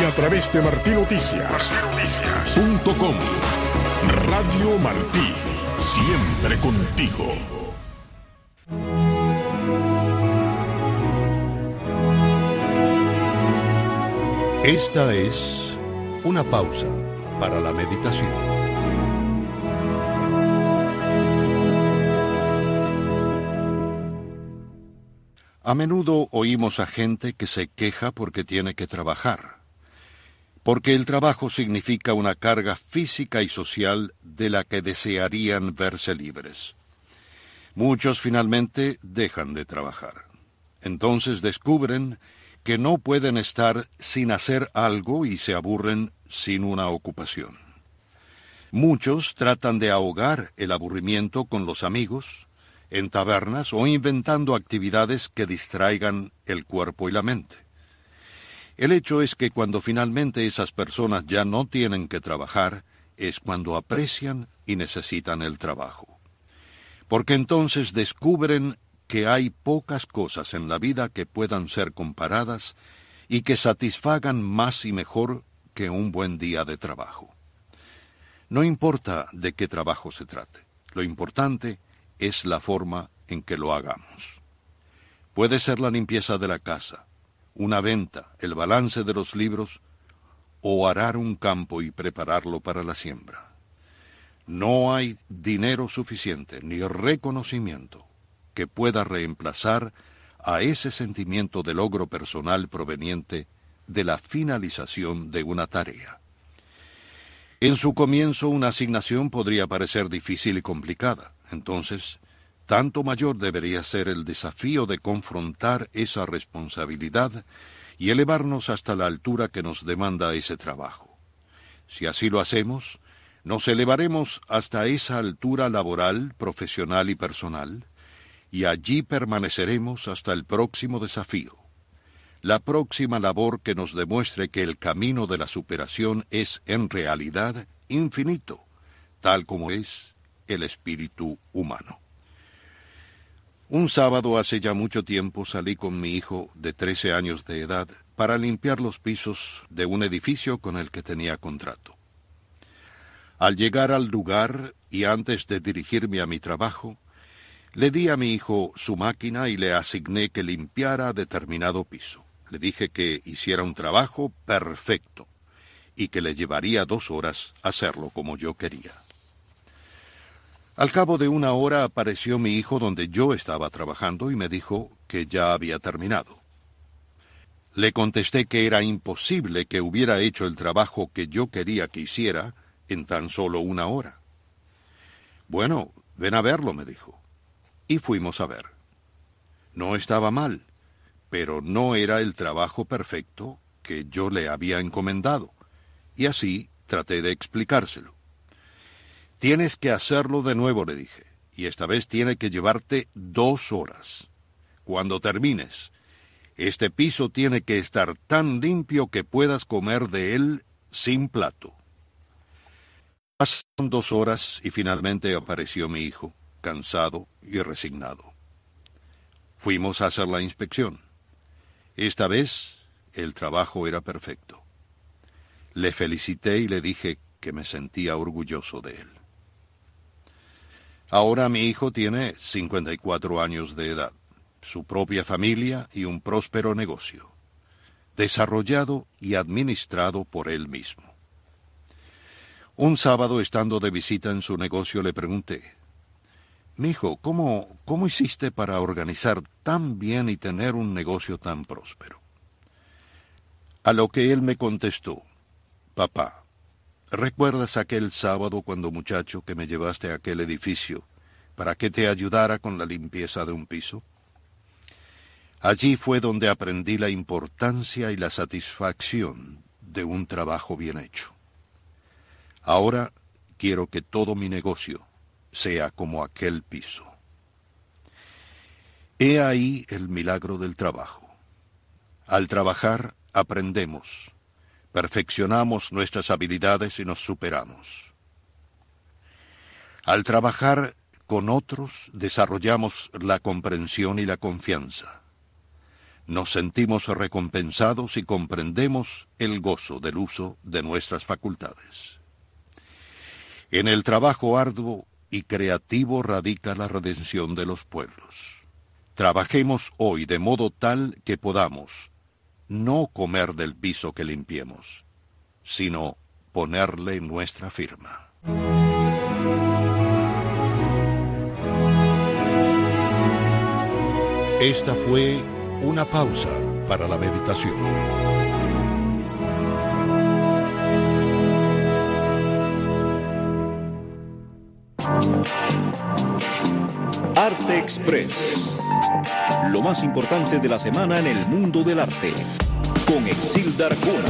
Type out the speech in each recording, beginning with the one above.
y a través de martinoticias.com. Radio Martí, siempre contigo. Esta es una pausa para la meditación. A menudo oímos a gente que se queja porque tiene que trabajar, porque el trabajo significa una carga física y social de la que desearían verse libres. Muchos finalmente dejan de trabajar. Entonces descubren que no pueden estar sin hacer algo y se aburren sin una ocupación. Muchos tratan de ahogar el aburrimiento con los amigos, en tabernas o inventando actividades que distraigan el cuerpo y la mente. El hecho es que cuando finalmente esas personas ya no tienen que trabajar, es cuando aprecian y necesitan el trabajo. Porque entonces descubren que hay pocas cosas en la vida que puedan ser comparadas y que satisfagan más y mejor que un buen día de trabajo. No importa de qué trabajo se trate, lo importante es la forma en que lo hagamos. Puede ser la limpieza de la casa, una venta, el balance de los libros o arar un campo y prepararlo para la siembra. No hay dinero suficiente ni reconocimiento que pueda reemplazar a ese sentimiento de logro personal proveniente de la finalización de una tarea. En su comienzo una asignación podría parecer difícil y complicada. Entonces, tanto mayor debería ser el desafío de confrontar esa responsabilidad y elevarnos hasta la altura que nos demanda ese trabajo. Si así lo hacemos, nos elevaremos hasta esa altura laboral, profesional y personal, y allí permaneceremos hasta el próximo desafío, la próxima labor que nos demuestre que el camino de la superación es en realidad infinito, tal como es el espíritu humano. Un sábado hace ya mucho tiempo salí con mi hijo de 13 años de edad para limpiar los pisos de un edificio con el que tenía contrato. Al llegar al lugar y antes de dirigirme a mi trabajo, le di a mi hijo su máquina y le asigné que limpiara determinado piso. Le dije que hiciera un trabajo perfecto y que le llevaría dos horas hacerlo como yo quería. Al cabo de una hora apareció mi hijo donde yo estaba trabajando y me dijo que ya había terminado. Le contesté que era imposible que hubiera hecho el trabajo que yo quería que hiciera en tan solo una hora. Bueno, ven a verlo, me dijo. Y fuimos a ver. No estaba mal, pero no era el trabajo perfecto que yo le había encomendado, y así traté de explicárselo. Tienes que hacerlo de nuevo, le dije, y esta vez tiene que llevarte dos horas. Cuando termines, este piso tiene que estar tan limpio que puedas comer de él sin plato. Pasaron dos horas y finalmente apareció mi hijo, cansado y resignado. Fuimos a hacer la inspección. Esta vez el trabajo era perfecto. Le felicité y le dije que me sentía orgulloso de él. Ahora mi hijo tiene 54 años de edad, su propia familia y un próspero negocio, desarrollado y administrado por él mismo. Un sábado, estando de visita en su negocio, le pregunté, Mijo, ¿cómo, ¿cómo hiciste para organizar tan bien y tener un negocio tan próspero? A lo que él me contestó, Papá, ¿Recuerdas aquel sábado cuando muchacho que me llevaste a aquel edificio para que te ayudara con la limpieza de un piso? Allí fue donde aprendí la importancia y la satisfacción de un trabajo bien hecho. Ahora quiero que todo mi negocio sea como aquel piso. He ahí el milagro del trabajo. Al trabajar aprendemos perfeccionamos nuestras habilidades y nos superamos. Al trabajar con otros desarrollamos la comprensión y la confianza. nos sentimos recompensados y comprendemos el gozo del uso de nuestras facultades. En el trabajo arduo y creativo radica la redención de los pueblos. Trabajemos hoy de modo tal que podamos no comer del piso que limpiemos, sino ponerle nuestra firma. Esta fue una pausa para la meditación. Arte Express. Lo más importante de la semana en el mundo del arte. Con Exilda Arjona.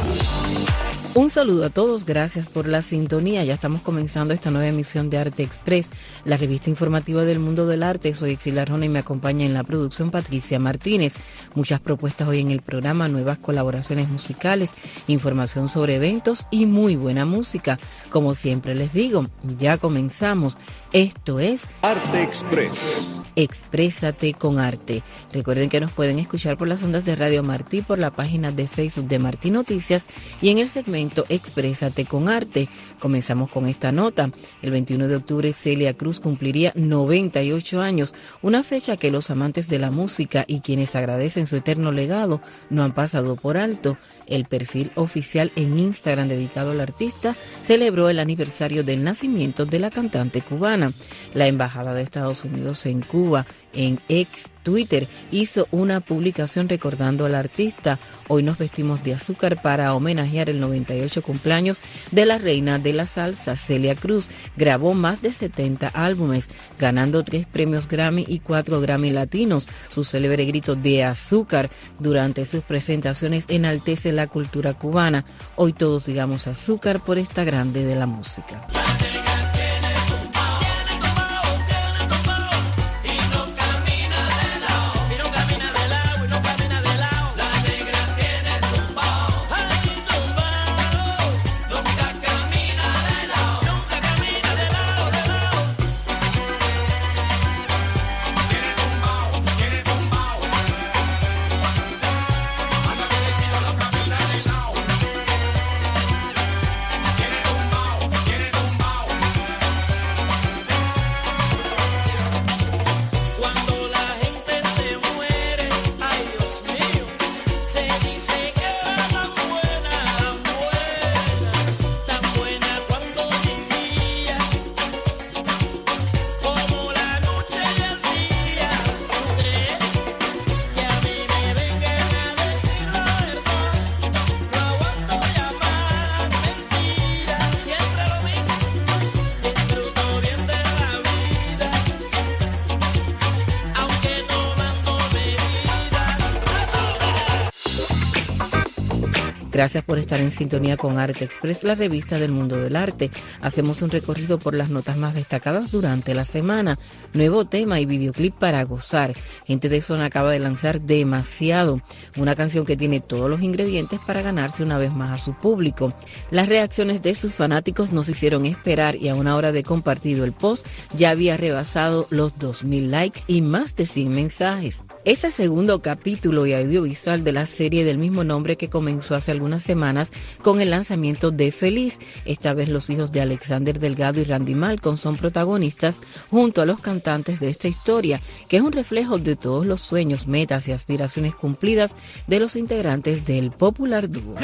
Un saludo a todos, gracias por la sintonía. Ya estamos comenzando esta nueva emisión de Arte Express, la revista informativa del mundo del arte. Soy Exil Rona y me acompaña en la producción Patricia Martínez. Muchas propuestas hoy en el programa, nuevas colaboraciones musicales, información sobre eventos y muy buena música. Como siempre les digo, ya comenzamos. Esto es Arte Express. Exprésate con arte. Recuerden que nos pueden escuchar por las ondas de Radio Martí, por la página de Facebook de Martí Noticias y en el segmento Exprésate con arte. Comenzamos con esta nota. El 21 de octubre Celia Cruz cumpliría 98 años, una fecha que los amantes de la música y quienes agradecen su eterno legado no han pasado por alto. El perfil oficial en Instagram dedicado al artista celebró el aniversario del nacimiento de la cantante cubana. La Embajada de Estados Unidos en Cuba en ex Twitter hizo una publicación recordando al artista. Hoy nos vestimos de azúcar para homenajear el 98 cumpleaños de la reina de la salsa, Celia Cruz. Grabó más de 70 álbumes, ganando tres premios Grammy y cuatro Grammy latinos. Su célebre grito de azúcar durante sus presentaciones enaltece la cultura cubana. Hoy todos digamos azúcar por esta grande de la música. Gracias por estar en sintonía con Arte Express, la revista del mundo del arte. Hacemos un recorrido por las notas más destacadas durante la semana. Nuevo tema y videoclip para gozar. Gente de Zona acaba de lanzar Demasiado, una canción que tiene todos los ingredientes para ganarse una vez más a su público. Las reacciones de sus fanáticos nos hicieron esperar y a una hora de compartido el post ya había rebasado los 2.000 likes y más de 100 mensajes. Es el segundo capítulo y audiovisual de la serie del mismo nombre que comenzó hace algunos semanas con el lanzamiento de Feliz. Esta vez los hijos de Alexander Delgado y Randy Malcolm son protagonistas junto a los cantantes de esta historia, que es un reflejo de todos los sueños, metas y aspiraciones cumplidas de los integrantes del popular dúo.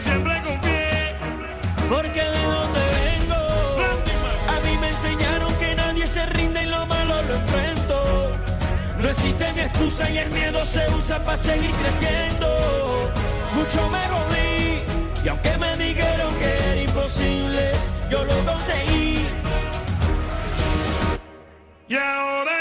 Yo siempre confié. Porque de donde vengo, a mí me enseñaron que nadie se rinde y lo malo lo enfrento. No existe mi excusa y el miedo se usa para seguir creciendo. Mucho me jodí y aunque me dijeron que era imposible, yo lo conseguí. Y ahora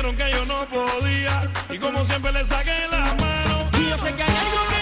que yo no podía, y como siempre les saqué la mano. Y yo sé que hay algo que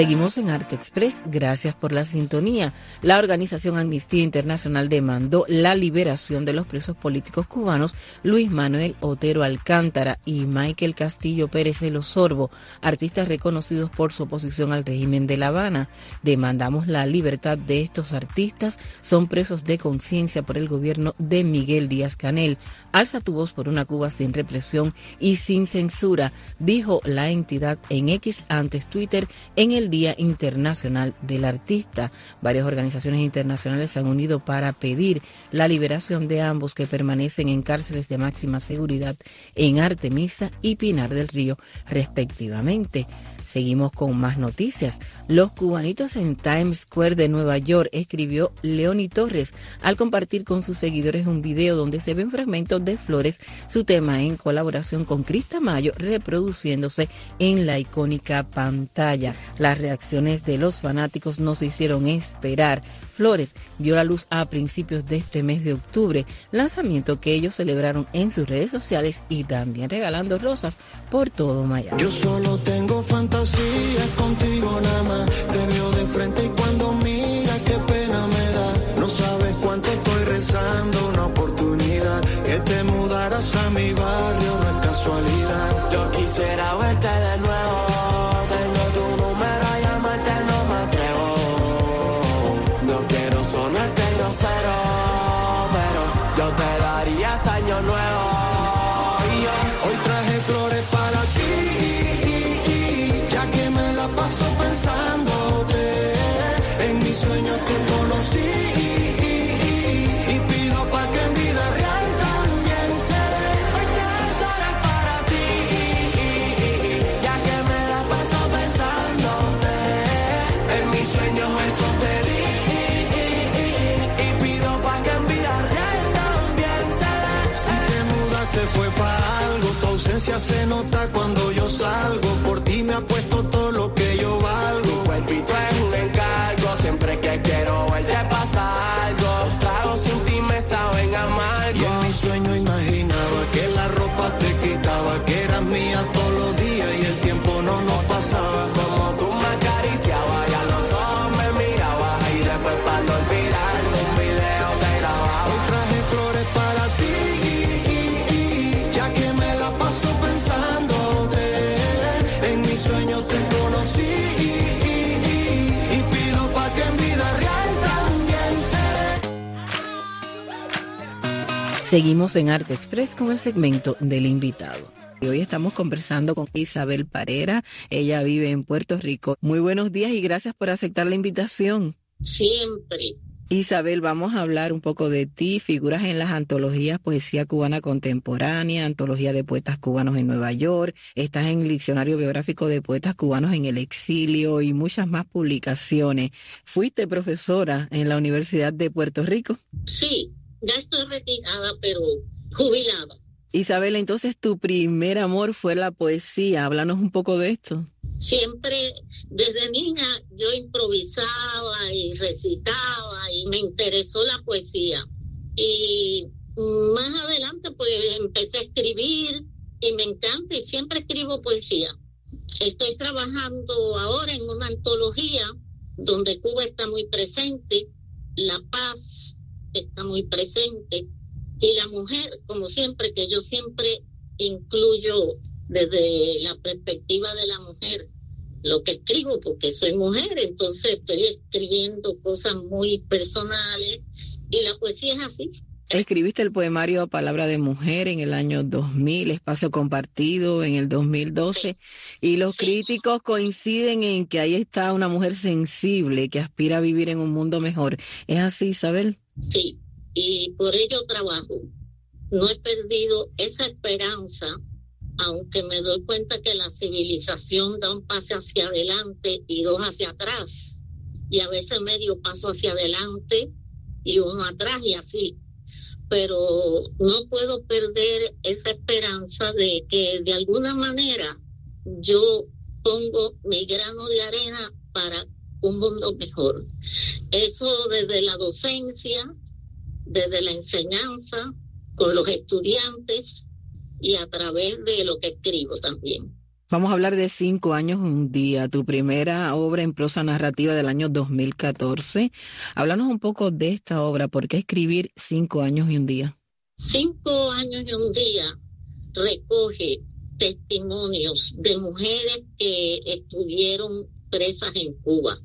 Seguimos en Arte Express. Gracias por la sintonía. La organización Amnistía Internacional demandó la liberación de los presos políticos cubanos Luis Manuel Otero Alcántara y Michael Castillo Pérez de los Sorbo, artistas reconocidos por su oposición al régimen de La Habana. Demandamos la libertad de estos artistas. Son presos de conciencia por el gobierno de Miguel Díaz Canel. Alza tu voz por una Cuba sin represión y sin censura, dijo la entidad en X antes Twitter en el Día Internacional del Artista. Varias organizaciones internacionales se han unido para pedir la liberación de ambos que permanecen en cárceles de máxima seguridad en Artemisa y Pinar del Río, respectivamente. Seguimos con más noticias. Los cubanitos en Times Square de Nueva York, escribió Leoni Torres al compartir con sus seguidores un video donde se ven fragmentos de Flores, su tema en colaboración con Crista Mayo, reproduciéndose en la icónica pantalla. Las reacciones de los fanáticos nos hicieron esperar. Flores dio la luz a principios de este mes de octubre, lanzamiento que ellos celebraron en sus redes sociales y también regalando rosas por todo Miami. Yo solo tengo fantasías contigo nada más. Te veo de frente cuando Seguimos en Arte Express con el segmento del invitado. Hoy estamos conversando con Isabel Parera. Ella vive en Puerto Rico. Muy buenos días y gracias por aceptar la invitación. Siempre. Isabel, vamos a hablar un poco de ti. Figuras en las antologías Poesía Cubana Contemporánea, Antología de Poetas Cubanos en Nueva York. Estás en el Diccionario Biográfico de Poetas Cubanos en el Exilio y muchas más publicaciones. Fuiste profesora en la Universidad de Puerto Rico. Sí, ya estoy retirada, pero jubilada. Isabel, entonces tu primer amor fue la poesía. Háblanos un poco de esto. Siempre, desde niña, yo improvisaba y recitaba y me interesó la poesía. Y más adelante, pues empecé a escribir y me encanta y siempre escribo poesía. Estoy trabajando ahora en una antología donde Cuba está muy presente, la paz está muy presente y la mujer, como siempre, que yo siempre incluyo desde la perspectiva de la mujer lo que escribo, porque soy mujer, entonces estoy escribiendo cosas muy personales y la poesía es así. Escribiste el poemario Palabra de Mujer en el año 2000, Espacio Compartido en el 2012, y los Sí. críticos coinciden en que ahí está una mujer sensible que aspira a vivir en un mundo mejor. ¿Es así, Isabel? Sí, y por ello trabajo. no he perdido esa esperanza, aunque me doy cuenta que la civilización da un paso hacia adelante y dos hacia atrás, y a veces medio paso hacia adelante y uno atrás y así. Pero no puedo perder esa esperanza de que de alguna manera yo pongo mi grano de arena para un mundo mejor. Eso desde la docencia, desde la enseñanza, con los estudiantes y a través de lo que escribo también. Vamos a hablar de Cinco años un día, tu primera obra en prosa narrativa del año 2014. Háblanos un poco de esta obra, ¿por qué escribir Cinco años y un día? Cinco años y un día recoge testimonios de mujeres que estuvieron presas en Cuba.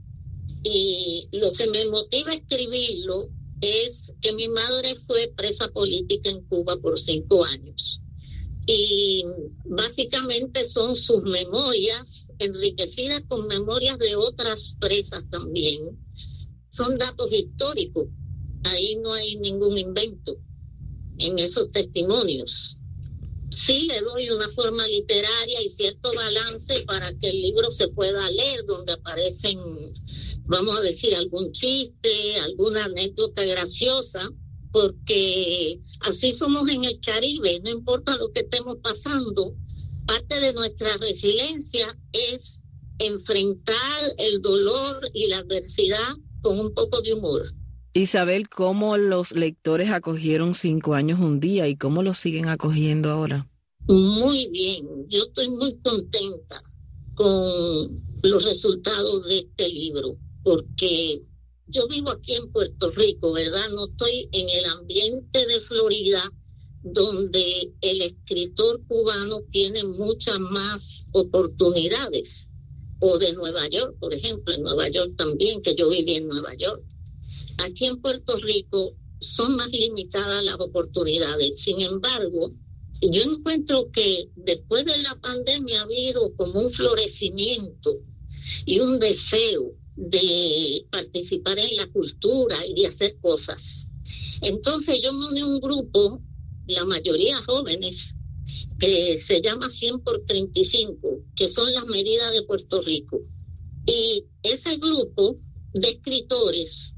Y lo que me motiva a escribirlo es que mi madre fue presa política en Cuba por cinco años. Y básicamente son sus memorias, enriquecidas con memorias de otras presas también. Son datos históricos. Ahí no hay ningún invento en esos testimonios sí le doy una forma literaria y cierto balance para que el libro se pueda leer, donde aparecen, vamos a decir, algún chiste, alguna anécdota graciosa, porque así somos en el Caribe, no importa lo que estemos pasando, parte de nuestra resiliencia es enfrentar el dolor y la adversidad con un poco de humor. Isabel, ¿cómo los lectores acogieron cinco años un día y cómo lo siguen acogiendo ahora? Muy bien, yo estoy muy contenta con los resultados de este libro, porque yo vivo aquí en Puerto Rico, ¿verdad? No estoy en el ambiente de Florida, donde el escritor cubano tiene muchas más oportunidades, o de Nueva York, por ejemplo, en Nueva York también, que yo viví en Nueva York. Aquí en Puerto Rico son más limitadas las oportunidades. Sin embargo, yo encuentro que después de la pandemia ha habido como un florecimiento y un deseo de participar en la cultura y de hacer cosas. Entonces yo me uní a un grupo, la mayoría jóvenes, que se llama 100 por 35, que son las medidas de Puerto Rico. Y ese grupo de escritores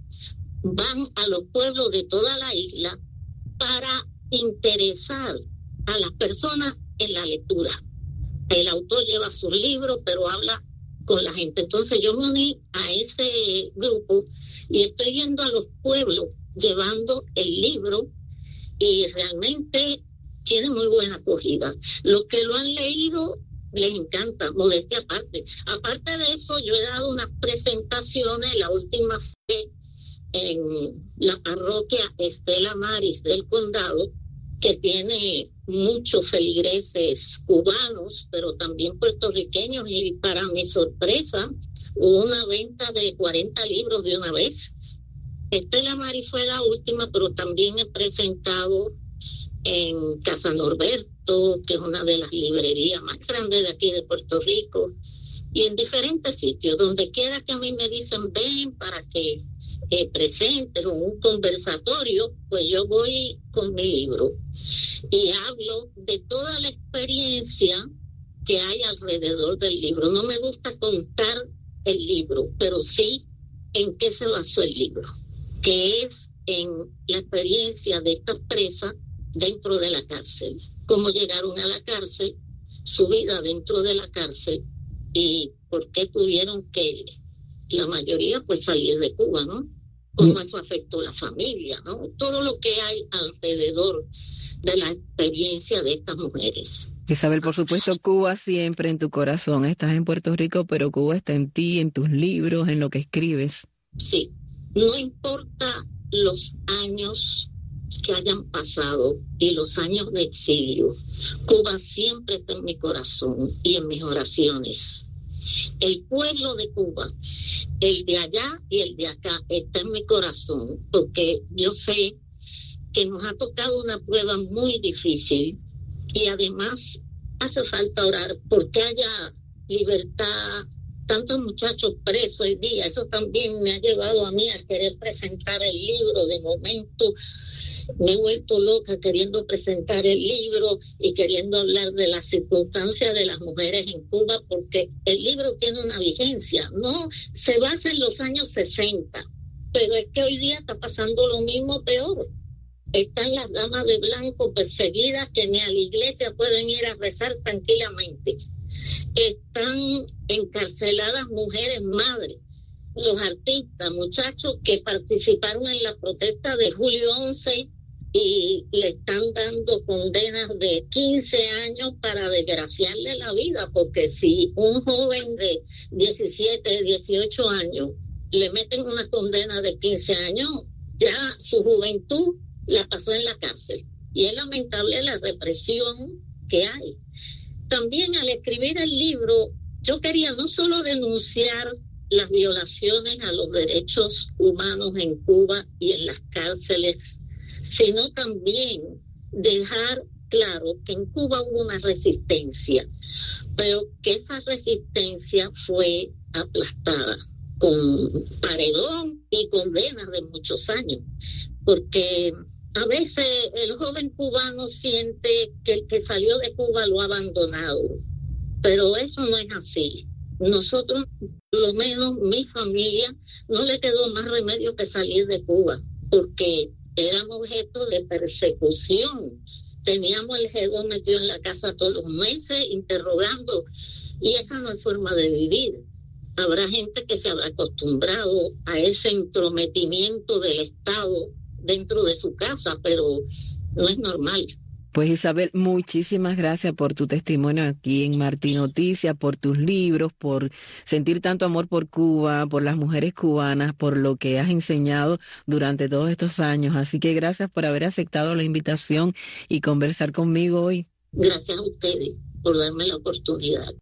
van a los pueblos de toda la isla para interesar a las personas en la lectura. El autor lleva su libro, pero habla con la gente. Entonces yo me uní a ese grupo y estoy yendo a los pueblos llevando el libro y realmente tiene muy buena acogida. Los que lo han leído les encanta, modestia aparte. Aparte de eso, yo he dado unas presentaciones, la última fue en la parroquia Estela Maris del condado, que tiene muchos feligreses cubanos, pero también puertorriqueños, y para mi sorpresa, hubo una venta de 40 libros de una vez. Estela Maris fue la última, pero también he presentado en Casa Norberto, que es una de las librerías más grandes de aquí de Puerto Rico, y en diferentes sitios, donde quiera que a mí me dicen ven para que eh, presentes o un conversatorio, pues yo voy con mi libro y hablo de toda la experiencia que hay alrededor del libro. No me gusta contar el libro, pero sí en qué se basó el libro, que es en la experiencia de esta presa dentro de la cárcel, cómo llegaron a la cárcel, su vida dentro de la cárcel y por qué tuvieron que la mayoría pues salir de Cuba, ¿no? Cómo eso afectó la familia, ¿no? Todo lo que hay alrededor de la experiencia de estas mujeres. Isabel, por supuesto, Cuba siempre en tu corazón. Estás en Puerto Rico, pero Cuba está en ti, en tus libros, en lo que escribes. Sí, no importa los años que hayan pasado y los años de exilio, Cuba siempre está en mi corazón y en mis oraciones. El pueblo de Cuba, el de allá y el de acá, está en mi corazón, porque yo sé que nos ha tocado una prueba muy difícil y además hace falta orar porque haya libertad tantos muchachos presos hoy día. Eso también me ha llevado a mí a querer presentar el libro. De momento me he vuelto loca queriendo presentar el libro y queriendo hablar de las circunstancias de las mujeres en Cuba, porque el libro tiene una vigencia. No se basa en los años 60, pero es que hoy día está pasando lo mismo peor. Están las damas de blanco perseguidas que ni a la iglesia pueden ir a rezar tranquilamente están encarceladas mujeres madres, los artistas, muchachos que participaron en la protesta de julio 11 y le están dando condenas de 15 años para desgraciarle la vida, porque si un joven de 17, 18 años le meten una condena de 15 años, ya su juventud la pasó en la cárcel. Y es lamentable la represión que hay también al escribir el libro, yo quería no solo denunciar las violaciones a los derechos humanos en Cuba y en las cárceles, sino también dejar claro que en Cuba hubo una resistencia, pero que esa resistencia fue aplastada con paredón y condenas de muchos años, porque a veces el joven cubano siente que el que salió de Cuba lo ha abandonado, pero eso no es así. Nosotros, por lo menos mi familia, no le quedó más remedio que salir de Cuba, porque éramos objeto de persecución. Teníamos el G2 metido en la casa todos los meses, interrogando, y esa no es forma de vivir. Habrá gente que se habrá acostumbrado a ese entrometimiento del Estado dentro de su casa, pero no es normal. Pues Isabel, muchísimas gracias por tu testimonio aquí en Martín Noticias, por tus libros, por sentir tanto amor por Cuba, por las mujeres cubanas, por lo que has enseñado durante todos estos años. Así que gracias por haber aceptado la invitación y conversar conmigo hoy. Gracias a ustedes por darme la oportunidad.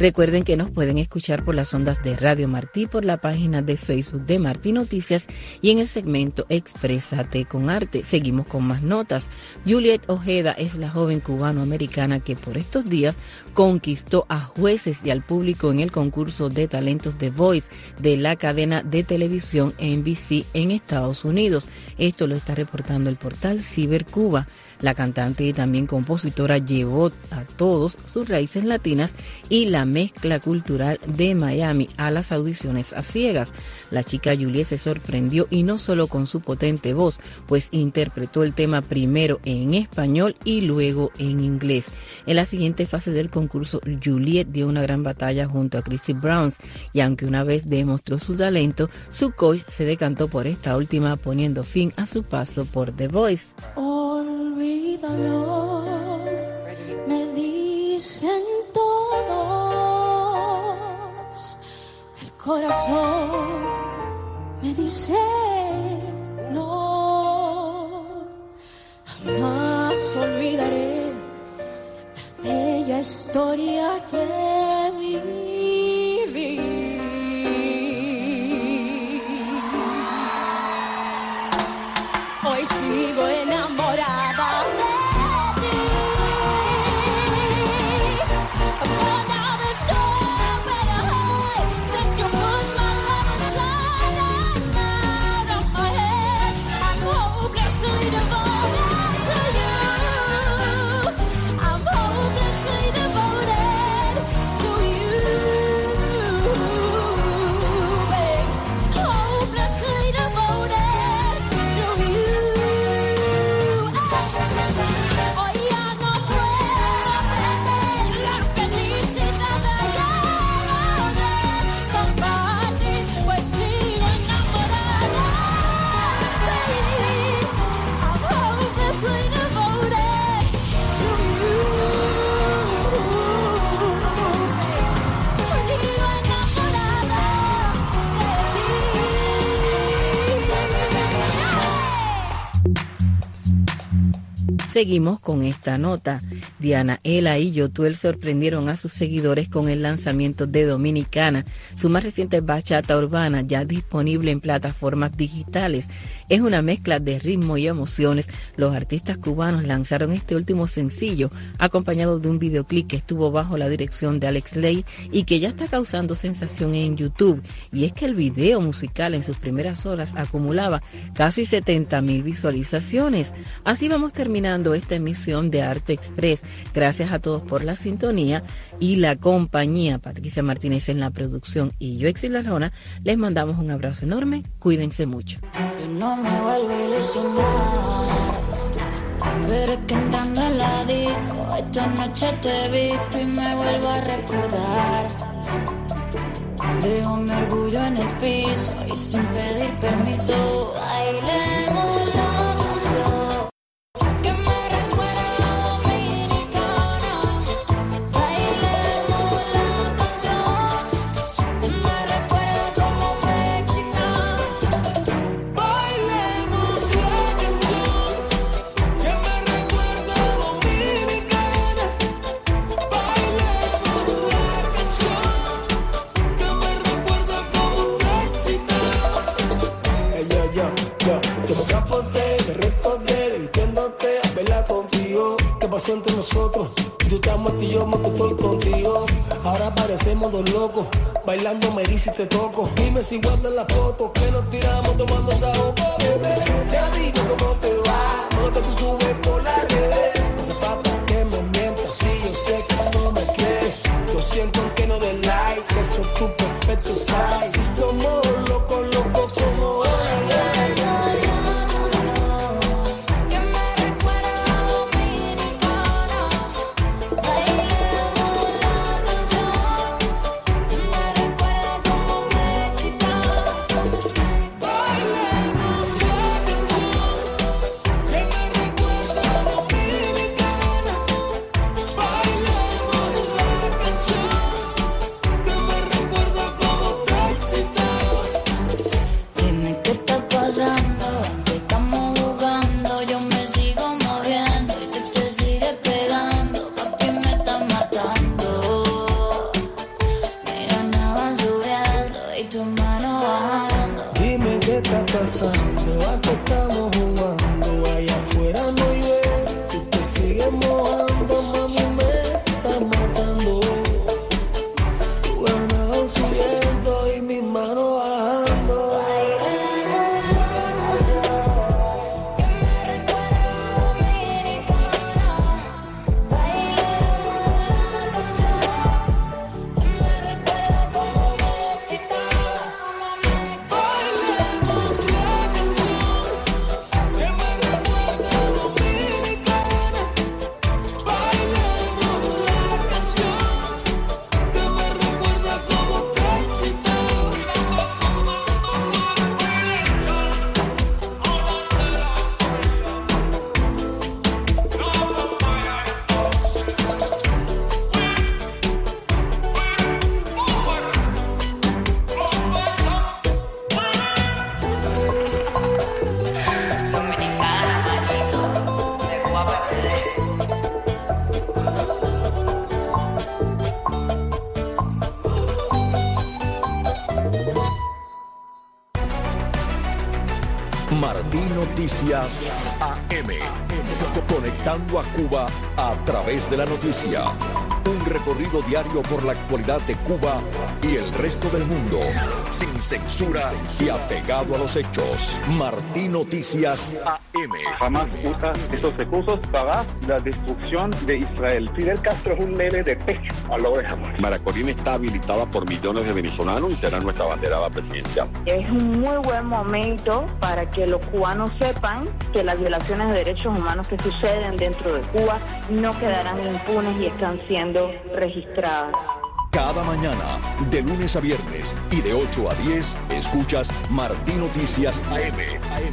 Recuerden que nos pueden escuchar por las ondas de Radio Martí, por la página de Facebook de Martí Noticias y en el segmento Exprésate con Arte. Seguimos con más notas. Juliet Ojeda es la joven cubano-americana que por estos días conquistó a jueces y al público en el concurso de talentos The Voice de la cadena de televisión NBC en Estados Unidos. Esto lo está reportando el portal Cibercuba. La cantante y también compositora llevó a todos sus raíces latinas y la mezcla cultural de Miami a las audiciones a ciegas. La chica Juliet se sorprendió y no solo con su potente voz, pues interpretó el tema primero en español y luego en inglés. En la siguiente fase del concurso, Juliet dio una gran batalla junto a Chrissy Browns y aunque una vez demostró su talento, su coach se decantó por esta última poniendo fin a su paso por The Voice me dicen todos, el corazón me dice no, jamás olvidaré la bella historia que viví. Hoy sigo enamorada Seguimos con esta nota. Diana Ela y Yotuel sorprendieron a sus seguidores con el lanzamiento de Dominicana, su más reciente bachata urbana ya disponible en plataformas digitales. Es una mezcla de ritmo y emociones. Los artistas cubanos lanzaron este último sencillo acompañado de un videoclip que estuvo bajo la dirección de Alex Ley y que ya está causando sensación en YouTube. Y es que el video musical en sus primeras horas acumulaba casi 70 mil visualizaciones. Así vamos terminando esta emisión de Arte Express. Gracias a todos por la sintonía y la compañía. Patricia Martínez en la producción y yo, Exil Rona, les mandamos un abrazo enorme. Cuídense mucho. Yo no me vuelvo a ilusionar. Pero es que entrando en la disco, esta noche te he visto y me vuelvo a recordar. Dejo mi orgullo en el piso y sin pedir permiso, bailemos si guardas la foto que nos tiramos ganas van Martí Noticias AM. Co- Conectando a Cuba a través de la noticia. Un recorrido diario por la actualidad de Cuba y el resto del mundo. Sin censura y apegado a los hechos. Martí Noticias AM. Hamas usa esos recursos para la destrucción de Israel. Fidel Castro es un nene de pecho a lo de Hamas. Maracorina está habilitada por millones de venezolanos y será nuestra banderada presidencial. Es un muy buen momento para que los cubanos sepan que las violaciones de derechos humanos que suceden dentro de Cuba no quedarán impunes y están siendo registradas. Cada mañana, de lunes a viernes y de 8 a 10, escuchas Martí Noticias AM.